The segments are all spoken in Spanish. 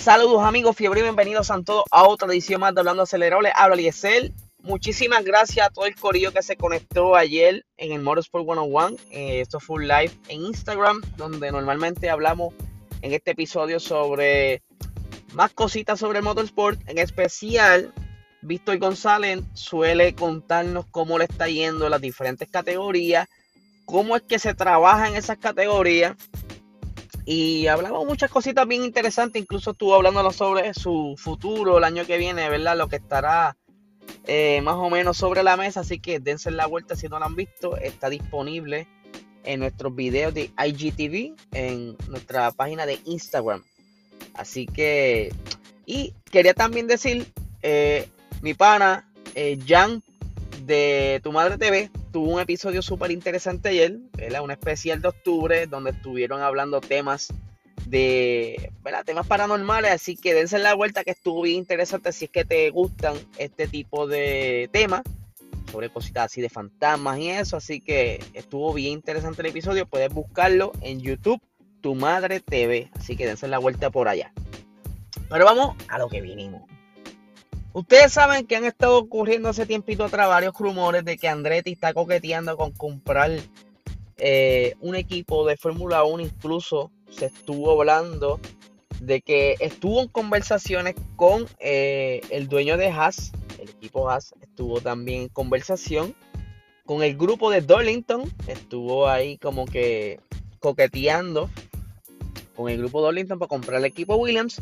Saludos amigos, fiebre y bienvenidos a todos a otra edición más de Hablando Acelerable. Habla Liesel. Muchísimas gracias a todo el corillo que se conectó ayer en el Motorsport 101. Eh, esto fue un live en Instagram donde normalmente hablamos en este episodio sobre más cositas sobre el motorsport. En especial, Víctor González suele contarnos cómo le está yendo en las diferentes categorías, cómo es que se trabaja en esas categorías y hablamos muchas cositas bien interesantes, incluso estuvo hablando sobre su futuro el año que viene, ¿verdad? Lo que estará eh, más o menos sobre la mesa, así que dense la vuelta si no lo han visto, está disponible en nuestros videos de IGTV, en nuestra página de Instagram. Así que, y quería también decir, eh, mi pana, eh, Jan de Tu Madre TV, tuvo un episodio súper interesante ayer, ¿verdad? un especial de octubre donde estuvieron hablando temas de temas paranormales, así que dense la vuelta que estuvo bien interesante si es que te gustan este tipo de temas sobre cositas así de fantasmas y eso, así que estuvo bien interesante el episodio, puedes buscarlo en YouTube, Tu Madre TV, así que dense la vuelta por allá. Pero vamos a lo que vinimos. Ustedes saben que han estado ocurriendo hace tiempito atrás varios rumores de que Andretti está coqueteando con comprar eh, un equipo de Fórmula 1. Incluso se estuvo hablando de que estuvo en conversaciones con eh, el dueño de Haas, el equipo Haas estuvo también en conversación con el grupo de Darlington, estuvo ahí como que coqueteando con el grupo Darlington para comprar el equipo Williams.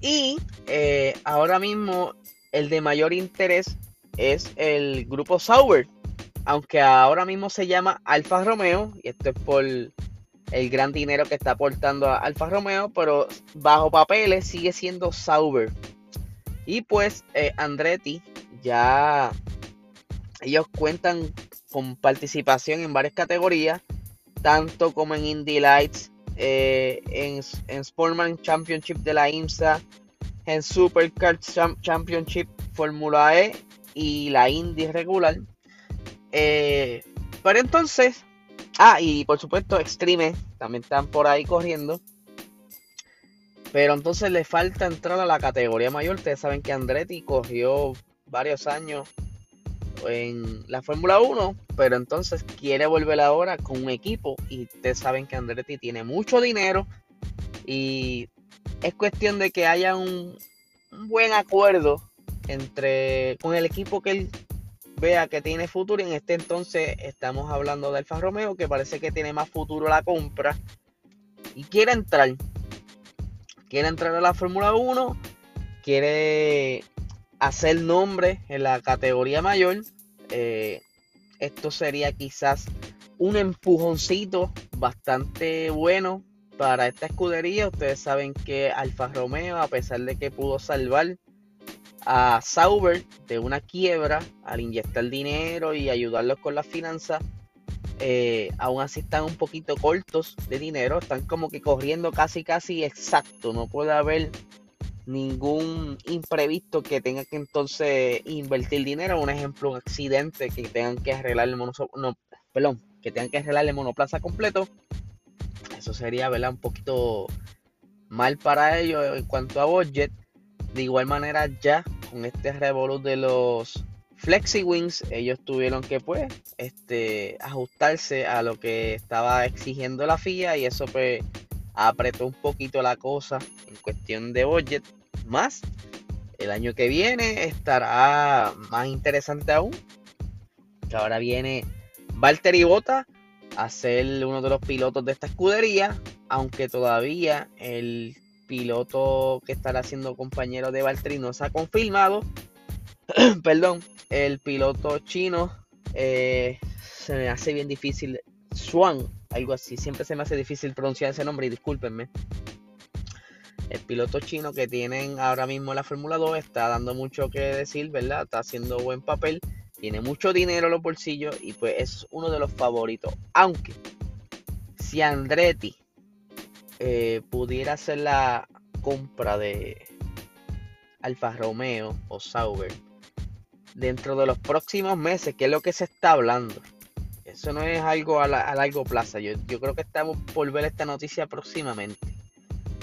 Y eh, ahora mismo el de mayor interés es el grupo Sauber, aunque ahora mismo se llama Alfa Romeo, y esto es por el gran dinero que está aportando a Alfa Romeo, pero bajo papeles sigue siendo Sauber. Y pues eh, Andretti ya ellos cuentan con participación en varias categorías, tanto como en Indy Lights, eh, en, Sportman Championship de la IMSA, en Supercar Championship Fórmula E y la Indy regular. Eh, pero entonces, ah, y por supuesto Extreme también están por ahí corriendo. Pero entonces le falta entrar a la categoría mayor. Ustedes saben que Andretti corrió varios años en la Fórmula 1, pero entonces quiere volver ahora con un equipo y ustedes saben que Andretti tiene mucho dinero y es cuestión de que haya un, buen acuerdo entre con el equipo que él vea que tiene futuro. Y en este entonces estamos hablando de Alfa Romeo que parece que tiene más futuro la compra. Y quiere entrar. Quiere entrar a la Fórmula 1 quiere hacer nombre en la categoría mayor. Eh, esto sería quizás un empujoncito bastante bueno para esta escudería. Ustedes saben que Alfa Romeo, a pesar de que pudo salvar a Sauber de una quiebra al inyectar dinero y ayudarlos con las finanzas, eh, aún así están un poquito cortos de dinero, están como que corriendo casi casi exacto, no puede haber ningún imprevisto que tenga que entonces invertir dinero. Un ejemplo, un accidente que tengan que arreglar el mono, no, que tengan que arreglar el monoplaza completo. Eso sería, ¿verdad? Un poquito mal para ellos en cuanto a budget. De igual manera, ya con este revolut de los Flexi Wings, ellos tuvieron que pues este ajustarse a lo que estaba exigiendo la FIA y eso pues apretó un poquito la cosa en cuestión de budget. Más el año que viene estará más interesante aún. Que ahora viene Valtteri Bota a ser uno de los pilotos de esta escudería. Aunque todavía el piloto que estará siendo compañero de Valtteri no se ha confirmado. Perdón, el piloto chino eh, se me hace bien difícil. Swan algo así. Siempre se me hace difícil pronunciar ese nombre y discúlpenme. El piloto chino que tienen ahora mismo la Fórmula 2 está dando mucho que decir, ¿verdad? Está haciendo buen papel, tiene mucho dinero en los bolsillos y pues es uno de los favoritos. Aunque si Andretti eh, pudiera hacer la compra de Alfa Romeo o Sauber dentro de los próximos meses, que es lo que se está hablando, eso no es algo a, largo plazo. Yo, creo que estamos por ver esta noticia próximamente.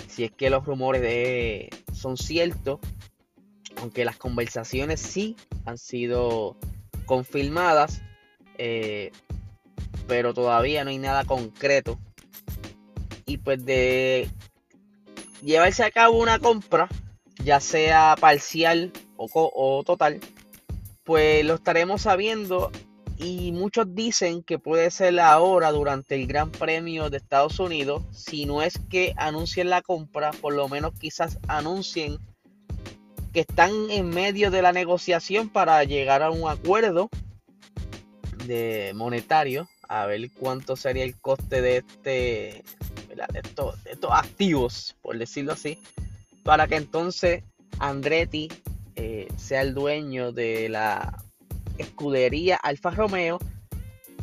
si es que los rumores son ciertos, aunque las conversaciones sí han sido confirmadas, eh, pero todavía no hay nada concreto. Y pues de llevarse a cabo una compra, ya sea parcial o, o total, pues lo estaremos sabiendo y muchos dicen que puede ser ahora durante el Gran Premio de Estados Unidos, si no es que anuncien la compra, por lo menos quizás anuncien que están en medio de la negociación para llegar a un acuerdo de monetario, a ver cuánto sería el coste de este de estos, activos, por decirlo así, para que entonces Andretti eh, sea el dueño de la escudería Alfa Romeo.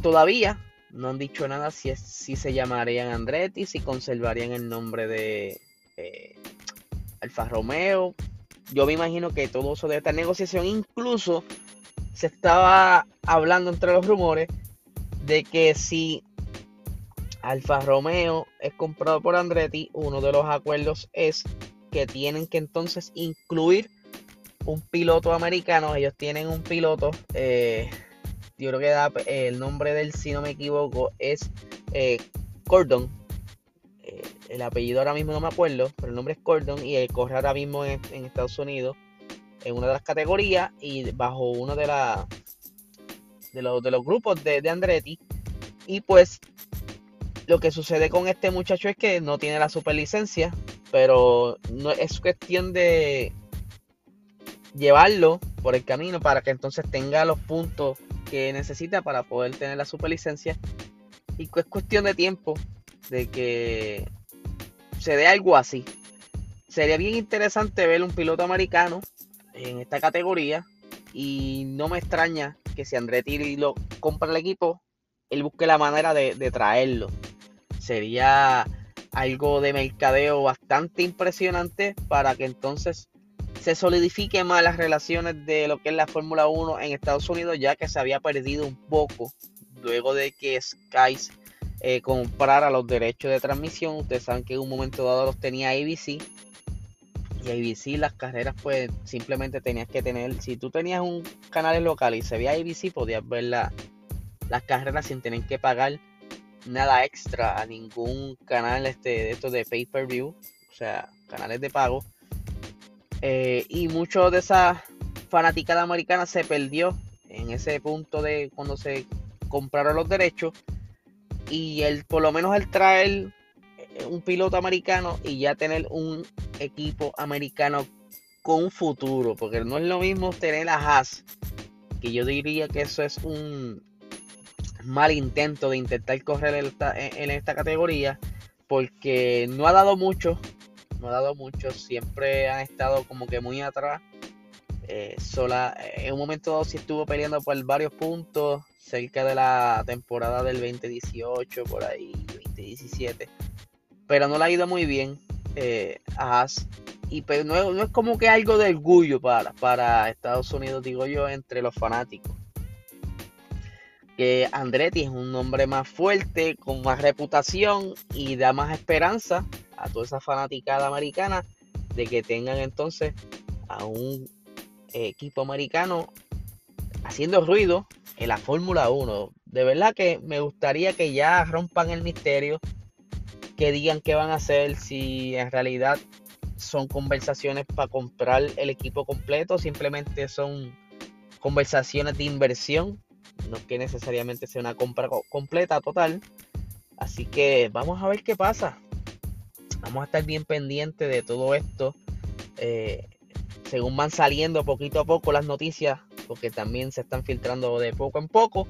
Todavía no han dicho nada si, si se llamarían Andretti, si conservarían el nombre de eh, Alfa Romeo. Yo me imagino que todo eso de esta negociación, incluso se estaba hablando entre los rumores de que si Alfa Romeo es comprado por Andretti, uno de los acuerdos es que tienen que entonces incluir un piloto americano. Ellos tienen un piloto. Eh, yo creo que da, el nombre del, si no me equivoco, es eh, Cordon. El apellido ahora mismo no me acuerdo, pero el nombre es Cordon y él corre ahora mismo en, Estados Unidos en una de las categorías y bajo uno de, la, de, los, de los grupos de, de Andretti. Y pues lo que sucede con este muchacho es que no tiene la superlicencia, pero no es cuestión de llevarlo por el camino para que entonces tenga los puntos que necesita para poder tener la superlicencia. Y es cuestión de tiempo de que se dé algo así. Sería bien interesante ver un piloto americano en esta categoría. Y no me extraña que si Andretti lo compra el equipo, él busque la manera de, traerlo. Sería algo de mercadeo bastante impresionante para que entonces se solidifique más las relaciones de lo que es la Fórmula 1 en Estados Unidos, ya que se había perdido un poco luego de que Sky eh, comprara los derechos de transmisión. Ustedes saben que en un momento dado los tenía ABC. Y ABC las carreras pues simplemente tenías que tener, si tú tenías un canal local y se veía ABC, podías ver las carreras sin tener que pagar nada extra a ningún canal este, de estos de pay-per-view, o sea, canales de pago. Eh, y mucho de esa fanaticada americana se perdió en ese punto de cuando se compraron los derechos. Y el, por lo menos el traer eh, un piloto americano y ya tener un equipo americano con futuro. Porque no es lo mismo tener a Haas. Que yo diría que eso es un mal intento de intentar correr en esta, en esta categoría. Porque no ha dado mucho no ha dado mucho, siempre han estado como que muy atrás. Eh, sola, en un momento dado sí estuvo peleando por varios puntos cerca de la temporada del 2018, por ahí, 2017. Pero no le ha ido muy bien eh, a Haas. Y pero no, no, es como que algo de orgullo para, para Estados Unidos, digo yo, entre los fanáticos. Que Andretti es un nombre más fuerte, con más reputación y da más esperanza a toda esa fanaticada americana de que tengan entonces a un equipo americano haciendo ruido en la Fórmula 1. De verdad que me gustaría que ya rompan el misterio, que digan qué van a hacer, si en realidad son conversaciones para comprar el equipo completo, simplemente son conversaciones de inversión, no que necesariamente sea una compra completa total. Así que vamos a ver qué pasa. Vamos a estar bien pendientes de todo esto. Eh, según van saliendo poquito a poco las noticias, porque también se están filtrando de poco en poco,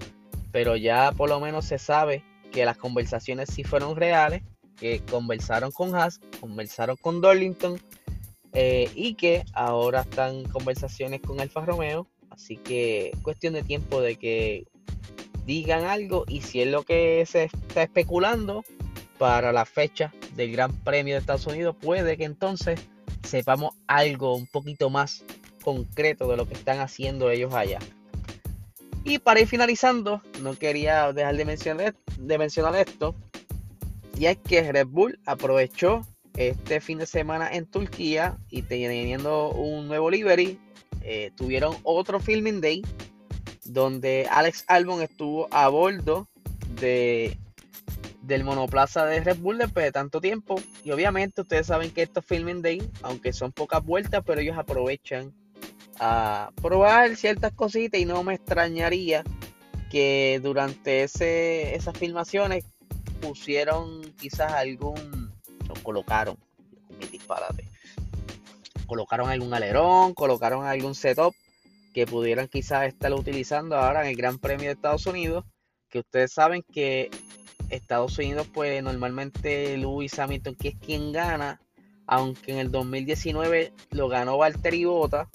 pero ya por lo menos se sabe que las conversaciones sí fueron reales, que conversaron con Haas, conversaron con Darlington eh, y que ahora están conversaciones con Alfa Romeo, así que cuestión de tiempo de que digan algo y si es lo que se está especulando, para la fecha del Gran Premio de Estados Unidos, puede que entonces sepamos algo un poquito más concreto de lo que están haciendo ellos allá. Y para ir finalizando, no quería dejar de mencionar, de mencionar esto, y es que Red Bull aprovechó este fin de semana en Turquía y teniendo un nuevo livery, eh, tuvieron otro filming day donde Alex Albon estuvo a bordo de del monoplaza de Red Bull después de tanto tiempo. Y obviamente ustedes saben que estos filming day, aunque son pocas vueltas, pero ellos aprovechan a probar ciertas cositas y no me extrañaría que durante ese, esas filmaciones pusieron quizás algún, o colocaron, mi disparate, colocaron algún alerón, colocaron algún setup que pudieran quizás estar utilizando ahora en el Gran Premio de Estados Unidos, que ustedes saben que Estados Unidos, pues normalmente Lewis Hamilton, que es quien gana, aunque en el 2019 lo ganó Valtteri Bota,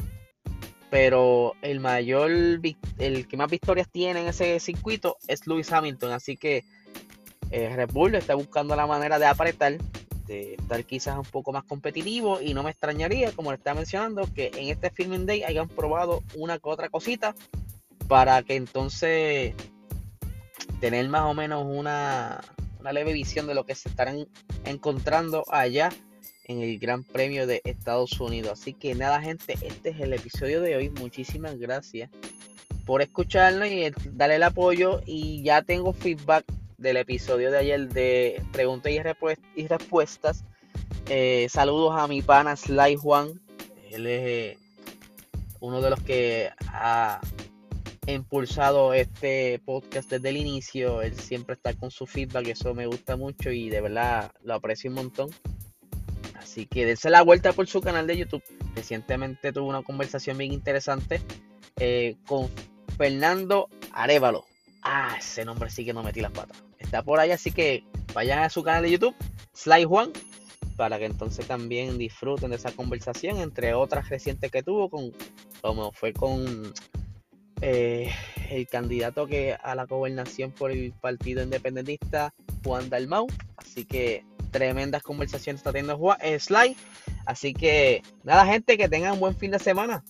pero el mayor, el que más victorias tiene en ese circuito es Lewis Hamilton, así que eh, Red Bull está buscando la manera de apretar, de estar quizás un poco más competitivo y no me extrañaría, como le estaba mencionando, que en este Filming Day hayan probado una que otra cosita para que entonces tener más o menos una, leve visión de lo que se estarán encontrando allá en el Gran Premio de Estados Unidos. Así que nada, gente, este es el episodio de hoy. Muchísimas gracias por escucharnos y darle el apoyo. Y ya tengo feedback del episodio de ayer de preguntas y, respuestas. Eh, saludos a mi pana Sly Juan. Él es eh, uno de los que ha impulsado este podcast desde el inicio. Él siempre está con su feedback, eso me gusta mucho y de verdad lo aprecio un montón. Así que dense la vuelta por su canal de YouTube. Recientemente tuve una conversación bien interesante eh, con Fernando Arevalo. Ah, ese nombre sí que no metí las patas. Está por ahí, así que vayan a su canal de YouTube, Sly Juan, para que entonces también disfruten de esa conversación, entre otras recientes que tuvo, con, como fue con eh, el candidato que a la gobernación por el Partido Independentista, Juan Dalmau. Así que tremendas conversaciones está teniendo Juan, eh, Sly. Así que nada, gente, que tengan un buen fin de semana.